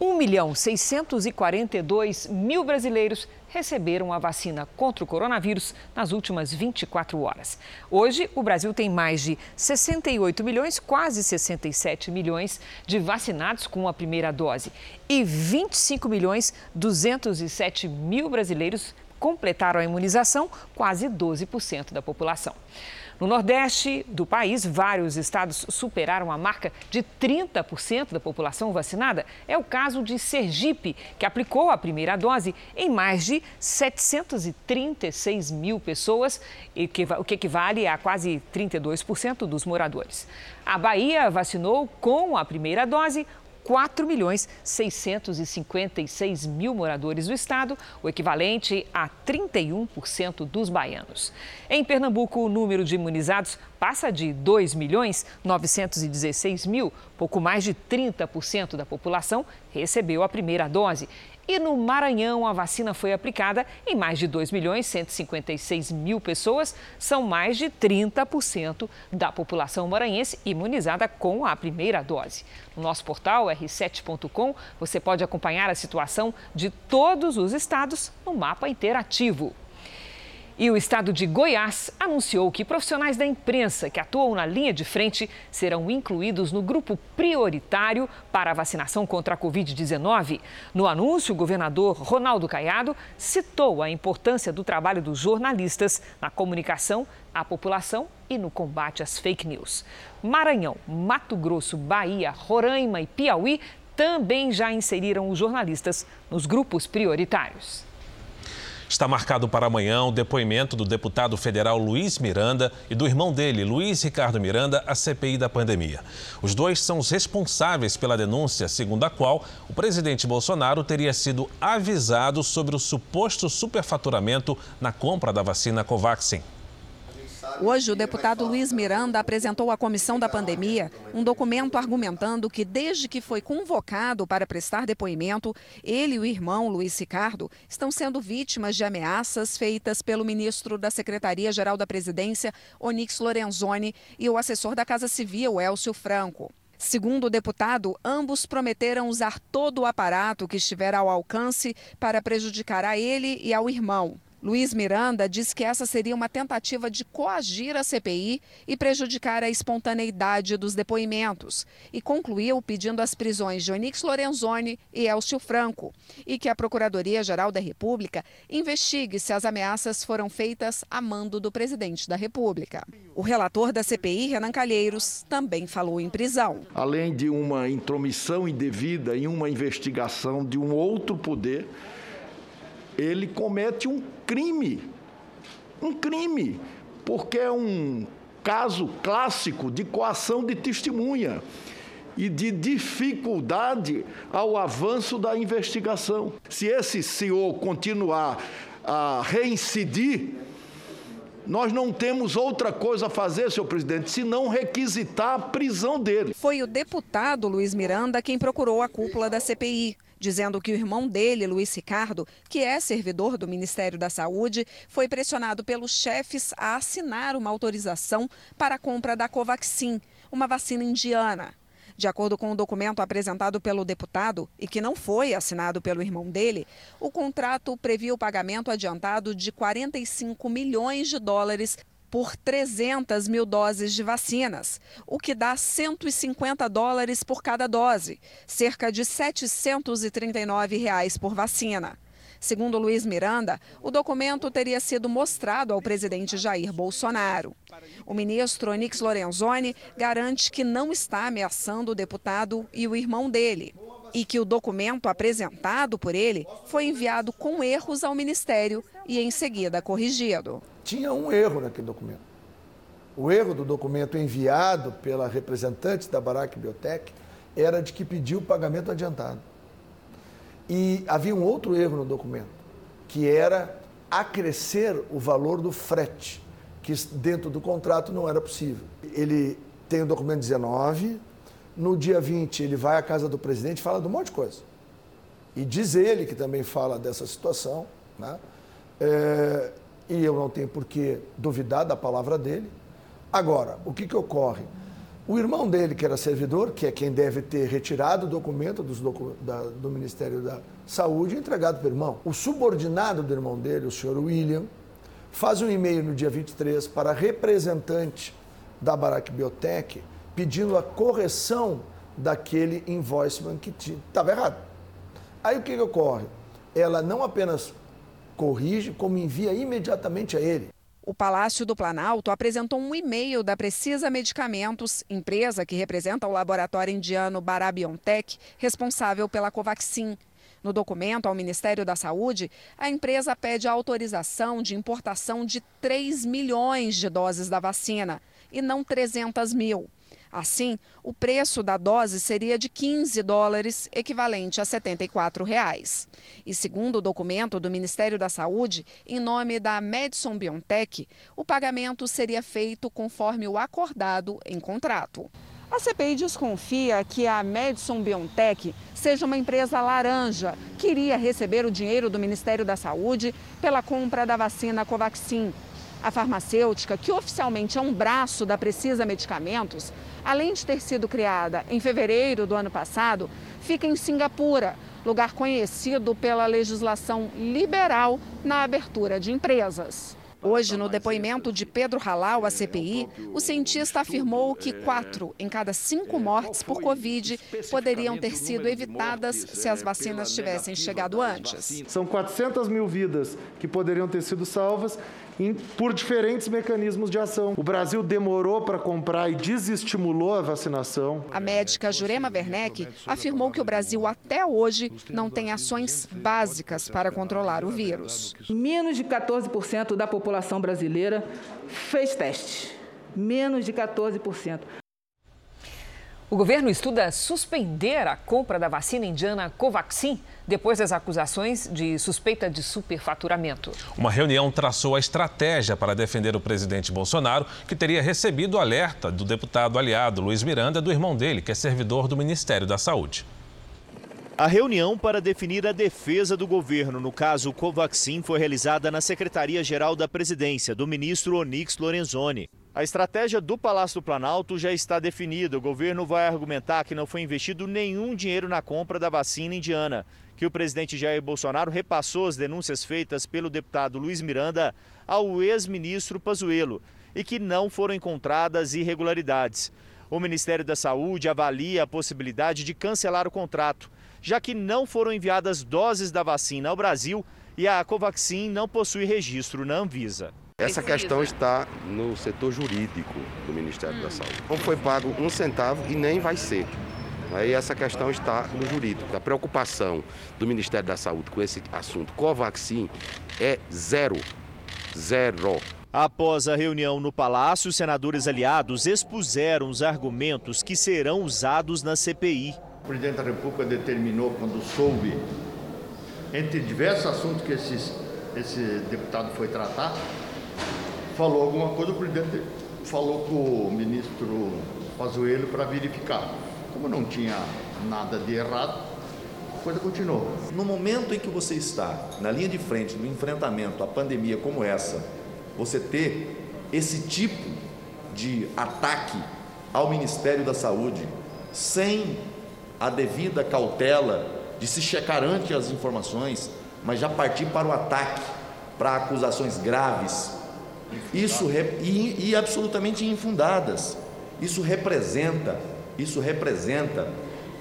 1 milhão 642 mil brasileiros receberam a vacina contra o coronavírus nas últimas 24 horas. Hoje, o Brasil tem mais de 68 milhões, quase 67 milhões de vacinados com a primeira dose e 25 milhões 207 mil brasileiros completaram a imunização, quase 12% da população. No Nordeste do país, vários estados superaram a marca de 30% da população vacinada. É o caso de Sergipe, que aplicou a primeira dose em mais de 736 mil pessoas, o que equivale a quase 32% dos moradores. A Bahia vacinou com a primeira dose 4 milhões 656 mil moradores do estado, o equivalente a 31% dos baianos. Em Pernambuco, o número de imunizados passa de 2 milhões 916 mil, pouco mais de 30% da população recebeu a primeira dose. E no Maranhão, a vacina foi aplicada em mais de 2 milhões 156 mil pessoas. São mais de 30% da população maranhense imunizada com a primeira dose. No nosso portal r7.com, você pode acompanhar a situação de todos os estados no mapa interativo. E o estado de Goiás anunciou que profissionais da imprensa que atuam na linha de frente serão incluídos no grupo prioritário para a vacinação contra a Covid-19. No anúncio, o governador Ronaldo Caiado citou a importância do trabalho dos jornalistas na comunicação à população e no combate às fake news. Maranhão, Mato Grosso, Bahia, Roraima e Piauí também já inseriram os jornalistas nos grupos prioritários. Está marcado para amanhã o depoimento do deputado federal Luiz Miranda e do irmão dele, Luiz Ricardo Miranda, à CPI da pandemia. Os dois são os responsáveis pela denúncia, segundo a qual o presidente Bolsonaro teria sido avisado sobre o suposto superfaturamento na compra da vacina Covaxin. Hoje, o deputado Luiz Miranda apresentou à comissão da pandemia um documento argumentando que, desde que foi convocado para prestar depoimento, ele e o irmão Luiz Ricardo estão sendo vítimas de ameaças feitas pelo ministro da Secretaria-Geral da Presidência, Onix Lorenzoni, e o assessor da Casa Civil, Elcio Franco. Segundo o deputado, ambos prometeram usar todo o aparato que estiver ao alcance para prejudicar a ele e ao irmão. Luiz Miranda diz que essa seria uma tentativa de coagir a CPI e prejudicar a espontaneidade dos depoimentos. E concluiu pedindo as prisões de Onix Lorenzoni e Elcio Franco e que a Procuradoria-Geral da República investigue se as ameaças foram feitas a mando do presidente da República. O relator da CPI, Renan Calheiros, também falou em prisão. Além de uma intromissão indevida em uma investigação de um outro poder, ele comete um crime. Um crime, porque é um caso clássico de coação de testemunha e de dificuldade ao avanço da investigação. Se esse senhor continuar a reincidir, nós não temos outra coisa a fazer, senhor presidente, senão requisitar a prisão dele. Foi o deputado Luiz Miranda quem procurou a cúpula da CPI dizendo que o irmão dele, Luiz Ricardo, que é servidor do Ministério da Saúde, foi pressionado pelos chefes a assinar uma autorização para a compra da Covaxin, uma vacina indiana. De acordo com o documento apresentado pelo deputado e que não foi assinado pelo irmão dele, o contrato previa o pagamento adiantado de 45 milhões de dólares por 300 mil doses de vacinas, o que dá 150 dólares por cada dose, cerca de 739 reais por vacina. Segundo Luiz Miranda, o documento teria sido mostrado ao presidente Jair Bolsonaro. O ministro Onix Lorenzoni garante que não está ameaçando o deputado e o irmão dele e que o documento apresentado por ele foi enviado com erros ao ministério e em seguida corrigido tinha um erro naquele documento. O erro do documento enviado pela representante da Barack Biotech era de que pediu pagamento adiantado. E havia um outro erro no documento, que era acrescer o valor do frete, que dentro do contrato não era possível. Ele tem o documento 19, no dia 20 ele vai à casa do presidente e fala de um monte de coisa. E diz ele que também fala dessa situação, né? É, e eu não tenho por que duvidar da palavra dele. Agora, o que, que ocorre? O irmão dele, que era servidor, que é quem deve ter retirado o documento docu da, do Ministério da Saúde e entregado para o irmão. O subordinado do irmão dele, o senhor William, faz um e-mail no dia 23 para a representante da Barack Biotech pedindo a correção daquele invoicement que estava errado. Aí o que, que ocorre? Ela não apenas corrige, como envia imediatamente a ele. O Palácio do Planalto apresentou um e-mail da Precisa Medicamentos, empresa que representa o laboratório indiano Barabiontech, responsável pela Covaxin. No documento ao Ministério da Saúde, a empresa pede a autorização de importação de 3 milhões de doses da vacina e não 300 mil. Assim, o preço da dose seria de 15 dólares, equivalente a 74 reais. E segundo o documento do Ministério da Saúde, em nome da Madison BioNTech, o pagamento seria feito conforme o acordado em contrato. A CPI desconfia que a Madison BioNTech seja uma empresa laranja que iria receber o dinheiro do Ministério da Saúde pela compra da vacina Covaxin. A farmacêutica, que oficialmente é um braço da Precisa Medicamentos, além de ter sido criada em fevereiro do ano passado, fica em Singapura, lugar conhecido pela legislação liberal na abertura de empresas. Hoje, no depoimento de Pedro Halal à CPI, o cientista afirmou que quatro em cada cinco mortes por Covid poderiam ter sido evitadas se as vacinas tivessem chegado antes. São 400 mil vidas que poderiam ter sido salvas por diferentes mecanismos de ação. O Brasil demorou para comprar e desestimulou a vacinação. A médica Jurema Werneck afirmou que o Brasil até hoje não tem ações básicas para controlar o vírus. Menos de 14% da população brasileira fez teste. Menos de 14%. O governo estuda suspender a compra da vacina indiana Covaxin depois das acusações de suspeita de superfaturamento. Uma reunião traçou a estratégia para defender o presidente Bolsonaro, que teria recebido o alerta do deputado aliado Luiz Miranda, do irmão dele, que é servidor do Ministério da Saúde. A reunião para definir a defesa do governo no caso Covaxin foi realizada na Secretaria-Geral da Presidência, do ministro Onix Lorenzoni. A estratégia do Palácio do Planalto já está definida. O governo vai argumentar que não foi investido nenhum dinheiro na compra da vacina indiana, que o presidente Jair Bolsonaro repassou as denúncias feitas pelo deputado Luiz Miranda ao ex-ministro Pazuello e que não foram encontradas irregularidades. O Ministério da Saúde avalia a possibilidade de cancelar o contrato, já que não foram enviadas doses da vacina ao Brasil e a Covaxin não possui registro na Anvisa. Essa questão está no setor jurídico do Ministério hum. da Saúde. Não foi pago um centavo e nem vai ser. Aí essa questão está no jurídico. A preocupação do Ministério da Saúde com esse assunto Covaxin é zero. Zero. Após a reunião no Palácio, os senadores aliados expuseram os argumentos que serão usados na CPI. O presidente da República determinou, quando soube, entre diversos assuntos que esses, esse deputado foi tratar, falou alguma coisa, o presidente falou com o ministro Pazuello para verificar. Como não tinha nada de errado, a coisa continuou. No momento em que você está na linha de frente do enfrentamento à pandemia como essa, você ter esse tipo de ataque ao Ministério da Saúde sem a devida cautela de se checar antes as informações, mas já partir para o ataque, para acusações graves, isso e, e absolutamente infundadas. Isso representa, isso representa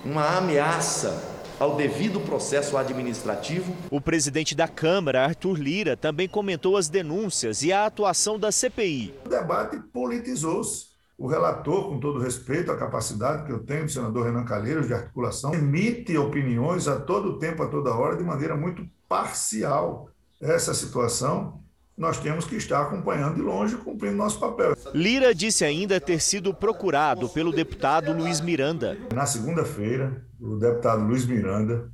uma ameaça ao devido processo administrativo. O presidente da Câmara, Arthur Lira, também comentou as denúncias e a atuação da CPI. O debate politizou-se. O relator, com todo respeito à capacidade que eu tenho, o senador Renan Calheiros, de articulação, emite opiniões a todo tempo, a toda hora, de maneira muito parcial. Essa situação nós temos que estar acompanhando de longe, cumprindo nosso papel. Lira disse ainda ter sido procurado pelo deputado Luiz Miranda. Na segunda-feira, o deputado Luiz Miranda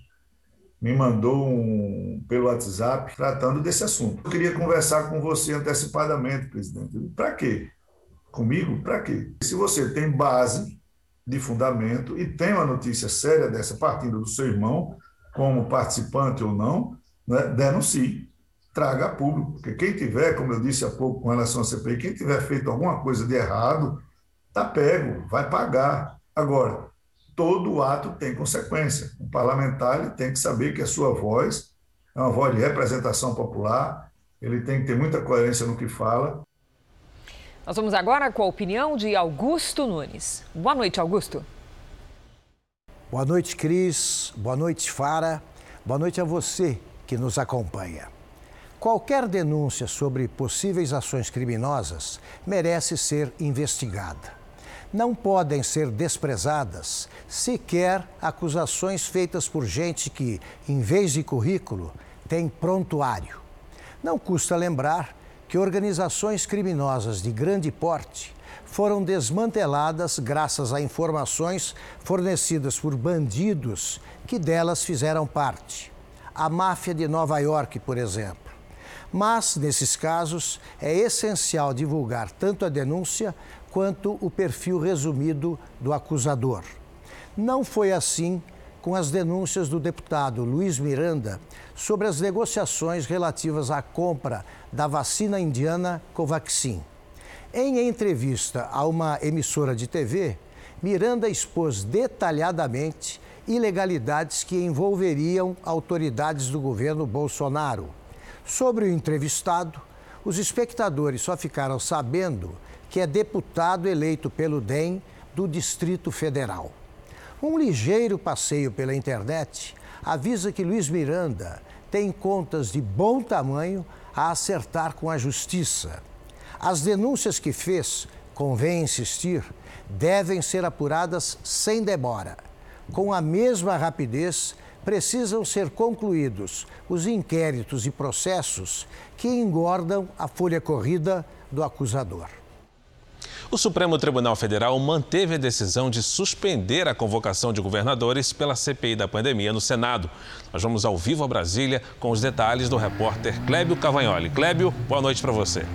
me mandou um, pelo WhatsApp tratando desse assunto. Eu queria conversar com você antecipadamente, presidente. Para quê? Comigo? Para quê? Se você tem base de fundamento e tem uma notícia séria dessa partindo do seu irmão, como participante ou não, né, denuncie traga a público, porque quem tiver, como eu disse há pouco com relação à CPI, quem tiver feito alguma coisa de errado, está pego, vai pagar. Agora, todo ato tem consequência. O parlamentar ele tem que saber que a sua voz é uma voz de representação popular, ele tem que ter muita coerência no que fala. Nós vamos agora com a opinião de Augusto Nunes. Boa noite, Augusto. Boa noite, Cris. Boa noite, Fara. Boa noite a você que nos acompanha. Qualquer denúncia sobre possíveis ações criminosas merece ser investigada. Não podem ser desprezadas sequer acusações feitas por gente que, em vez de currículo, tem prontuário. Não custa lembrar que organizações criminosas de grande porte foram desmanteladas graças a informações fornecidas por bandidos que delas fizeram parte. A máfia de Nova York, por exemplo mas, nesses casos, é essencial divulgar tanto a denúncia quanto o perfil resumido do acusador. Não foi assim com as denúncias do deputado Luiz Miranda sobre as negociações relativas à compra da vacina indiana Covaxin. Em entrevista a uma emissora de TV, Miranda expôs detalhadamente ilegalidades que envolveriam autoridades do governo Bolsonaro Sobre o entrevistado, os espectadores só ficaram sabendo que é deputado eleito pelo DEM do Distrito Federal. Um ligeiro passeio pela internet avisa que Luiz Miranda tem contas de bom tamanho a acertar com a justiça. As denúncias que fez, convém insistir, devem ser apuradas sem demora. Com a mesma rapidez, precisam ser concluídos os inquéritos e processos que engordam a folha corrida do acusador. O Supremo Tribunal Federal manteve a decisão de suspender a convocação de governadores pela CPI da pandemia no Senado. Nós vamos ao vivo a Brasília com os detalhes do repórter Clébio Cavagnoli. Clébio, boa noite para você.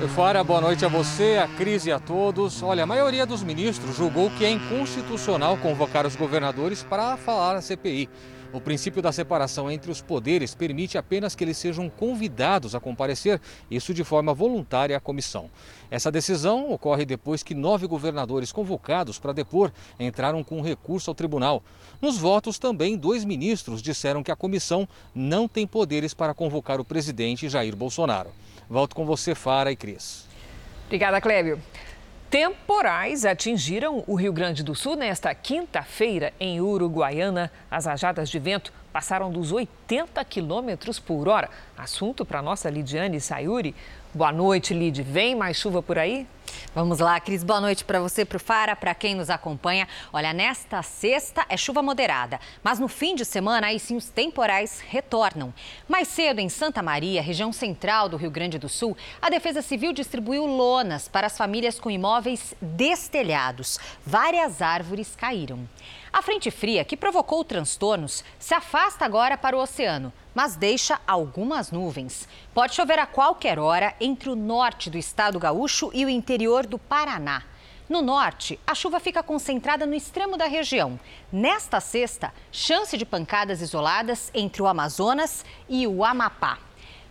Eufória, boa noite a você, a Cris e a todos. Olha, a maioria dos ministros julgou que é inconstitucional convocar os governadores para falar a CPI. O princípio da separação entre os poderes permite apenas que eles sejam convidados a comparecer, isso de forma voluntária à comissão. Essa decisão ocorre depois que nove governadores convocados para depor entraram com recurso ao tribunal. Nos votos, também dois ministros disseram que a comissão não tem poderes para convocar o presidente Jair Bolsonaro. Volto com você, Fara e Cris. Obrigada, Clébio. Temporais atingiram o Rio Grande do Sul nesta quinta-feira, em Uruguaiana. As rajadas de vento passaram dos 80 quilômetros por hora. Assunto para nossa Lidiane Sayuri. Boa noite, Lid. Vem mais chuva por aí? Vamos lá, Cris. Boa noite para você, para o Fara, para quem nos acompanha. Olha, nesta sexta é chuva moderada, mas no fim de semana aí sim os temporais retornam. Mais cedo em Santa Maria, região central do Rio Grande do Sul, a Defesa Civil distribuiu lonas para as famílias com imóveis destelhados. Várias árvores caíram. A frente fria, que provocou transtornos, se afasta agora para o oceano, mas deixa algumas nuvens. Pode chover a qualquer hora entre o norte do estado gaúcho e o interior do Paraná. No norte, a chuva fica concentrada no extremo da região. Nesta sexta, chance de pancadas isoladas entre o Amazonas e o Amapá.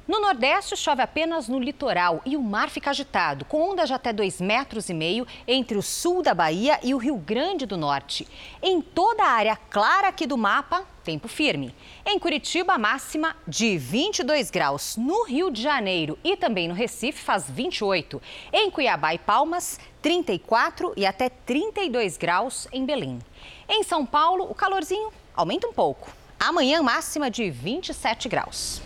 No Nordeste, chove apenas no litoral e o mar fica agitado, com ondas de até 2,5 metros e meio entre o sul da Bahia e o Rio Grande do Norte. Em toda a área clara aqui do mapa, tempo firme. Em Curitiba, máxima de 22 graus. No Rio de Janeiro e também no Recife, faz 28. Em Cuiabá e Palmas, 34 e até 32 graus em Belém. Em São Paulo, o calorzinho aumenta um pouco. Amanhã, máxima de 27 graus.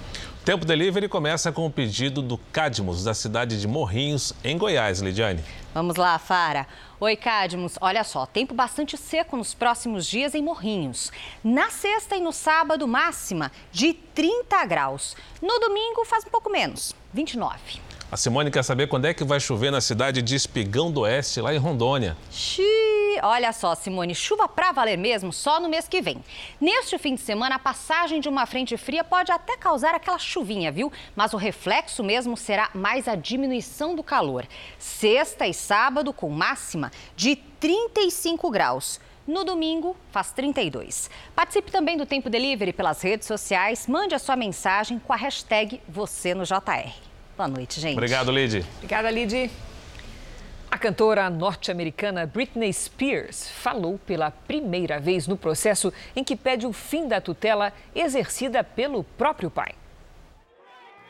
Tempo Delivery começa com o pedido do Cadmus, da cidade de Morrinhos, em Goiás, Lidiane. Vamos lá, Fara. Oi, Cadmus. Olha só, tempo bastante seco nos próximos dias em Morrinhos. Na sexta e no sábado, máxima de 30 graus. No domingo, faz um pouco menos, 29. A Simone quer saber quando é que vai chover na cidade de Espigão do Oeste, lá em Rondônia. Xiii, olha só, Simone, chuva pra valer mesmo só no mês que vem. Neste fim de semana, a passagem de uma frente fria pode até causar aquela chuvinha, viu? Mas o reflexo mesmo será mais a diminuição do calor. Sexta e sábado com máxima de 35 graus. No domingo, faz 32. Participe também do Tempo Delivery pelas redes sociais. Mande a sua mensagem com a hashtag Você no JR. Boa noite, gente. Obrigado, Lid. Obrigada, Lid. A cantora norte-americana Britney Spears falou pela primeira vez no processo em que pede o fim da tutela exercida pelo próprio pai.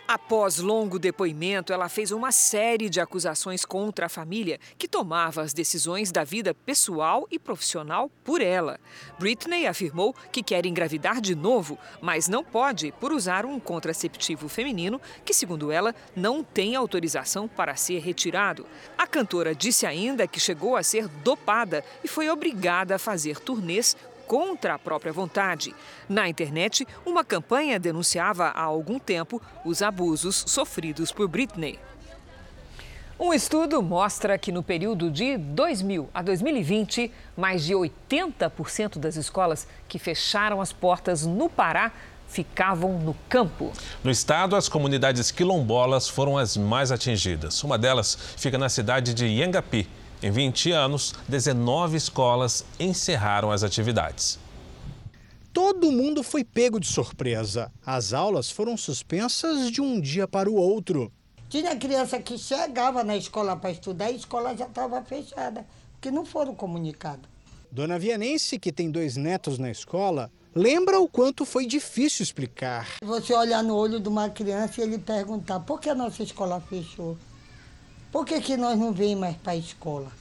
Após longo depoimento, ela fez uma série de acusações contra a família, que tomava as decisões da vida pessoal e profissional por ela. Britney afirmou que quer engravidar de novo, mas não pode por usar um contraceptivo feminino que, segundo ela, não tem autorização para ser retirado. A cantora disse ainda que chegou a ser dopada e foi obrigada a fazer turnês contra a própria vontade. Na internet, uma campanha denunciava há algum tempo os abusos sofridos por Britney. Um estudo mostra que no período de 2000 a 2020, mais de 80% das escolas que fecharam as portas no Pará ficavam no campo. No estado, as comunidades quilombolas foram as mais atingidas. Uma delas fica na cidade de Yangapi, em 20 anos, 19 escolas encerraram as atividades. Todo mundo foi pego de surpresa. As aulas foram suspensas de um dia para o outro. Tinha criança que chegava na escola para estudar e a escola já estava fechada, porque não foram comunicados. Dona Vianense, que tem dois netos na escola, lembra o quanto foi difícil explicar. Você olhar no olho de uma criança e ele perguntar por que a nossa escola fechou? Por que, que nós não vemos mais para a escola?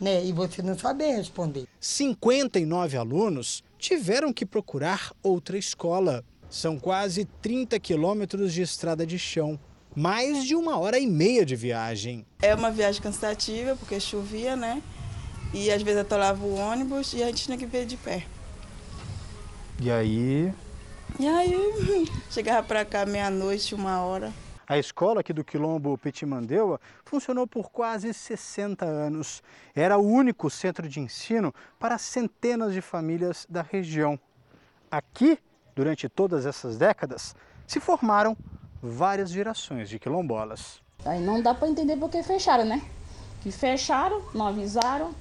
Né? E você não saber responder. 59 alunos tiveram que procurar outra escola. São quase 30 quilômetros de estrada de chão, mais de uma hora e meia de viagem. É uma viagem cansativa, porque chovia, né? E às vezes atolava o ônibus e a gente tinha que ver de pé. E aí? E aí, chegava para cá meia-noite, uma hora. A escola aqui do Quilombo Petimandeua funcionou por quase 60 anos. Era o único centro de ensino para centenas de famílias da região. Aqui, durante todas essas décadas, se formaram várias gerações de quilombolas. Aí não dá para entender por que fecharam, né? Que fecharam, não avisaram,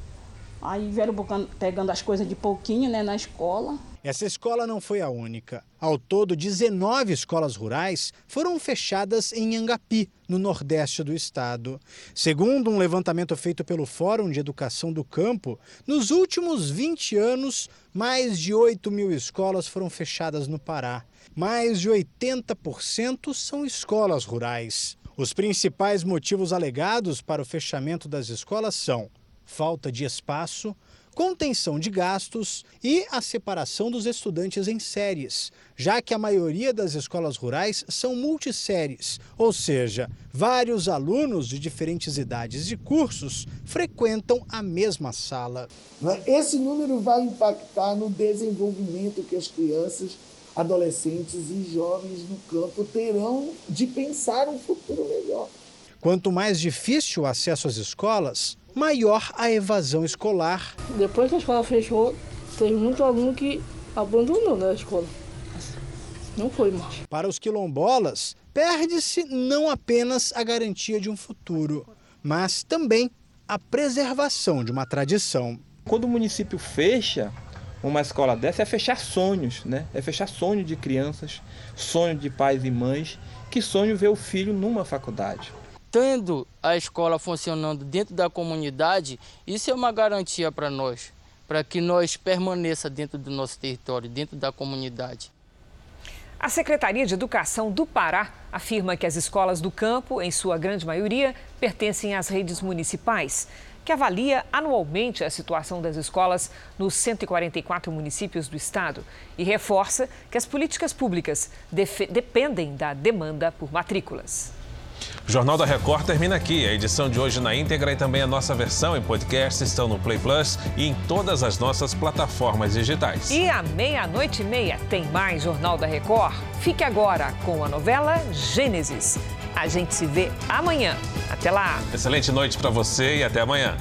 aí vieram pegando as coisas de pouquinho né, na escola. Essa escola não foi a única. Ao todo, 19 escolas rurais foram fechadas em Angapi, no nordeste do estado. Segundo um levantamento feito pelo Fórum de Educação do Campo, nos últimos 20 anos, mais de 8 mil escolas foram fechadas no Pará. Mais de 80% são escolas rurais. Os principais motivos alegados para o fechamento das escolas são falta de espaço, contenção de gastos e a separação dos estudantes em séries, já que a maioria das escolas rurais são multisséries, ou seja, vários alunos de diferentes idades e cursos frequentam a mesma sala. Esse número vai impactar no desenvolvimento que as crianças, adolescentes e jovens no campo terão de pensar um futuro melhor. Quanto mais difícil o acesso às escolas, maior a evasão escolar. Depois que a escola fechou, teve muito aluno que abandonou né, a escola. Não foi mais. Para os quilombolas, perde-se não apenas a garantia de um futuro, mas também a preservação de uma tradição. Quando o município fecha uma escola dessa, é fechar sonhos, né? É fechar sonho de crianças, sonho de pais e mães que sonham ver o filho numa faculdade tendo a escola funcionando dentro da comunidade, isso é uma garantia para nós, para que nós permaneça dentro do nosso território, dentro da comunidade. A Secretaria de Educação do Pará afirma que as escolas do campo, em sua grande maioria, pertencem às redes municipais, que avalia anualmente a situação das escolas nos 144 municípios do estado e reforça que as políticas públicas dependem da demanda por matrículas. O Jornal da Record termina aqui. A edição de hoje na íntegra e também a nossa versão em podcast estão no Play Plus e em todas as nossas plataformas digitais. E à meia-noite e meia tem mais Jornal da Record. Fique agora com a novela Gênesis. A gente se vê amanhã. Até lá. Excelente noite para você e até amanhã.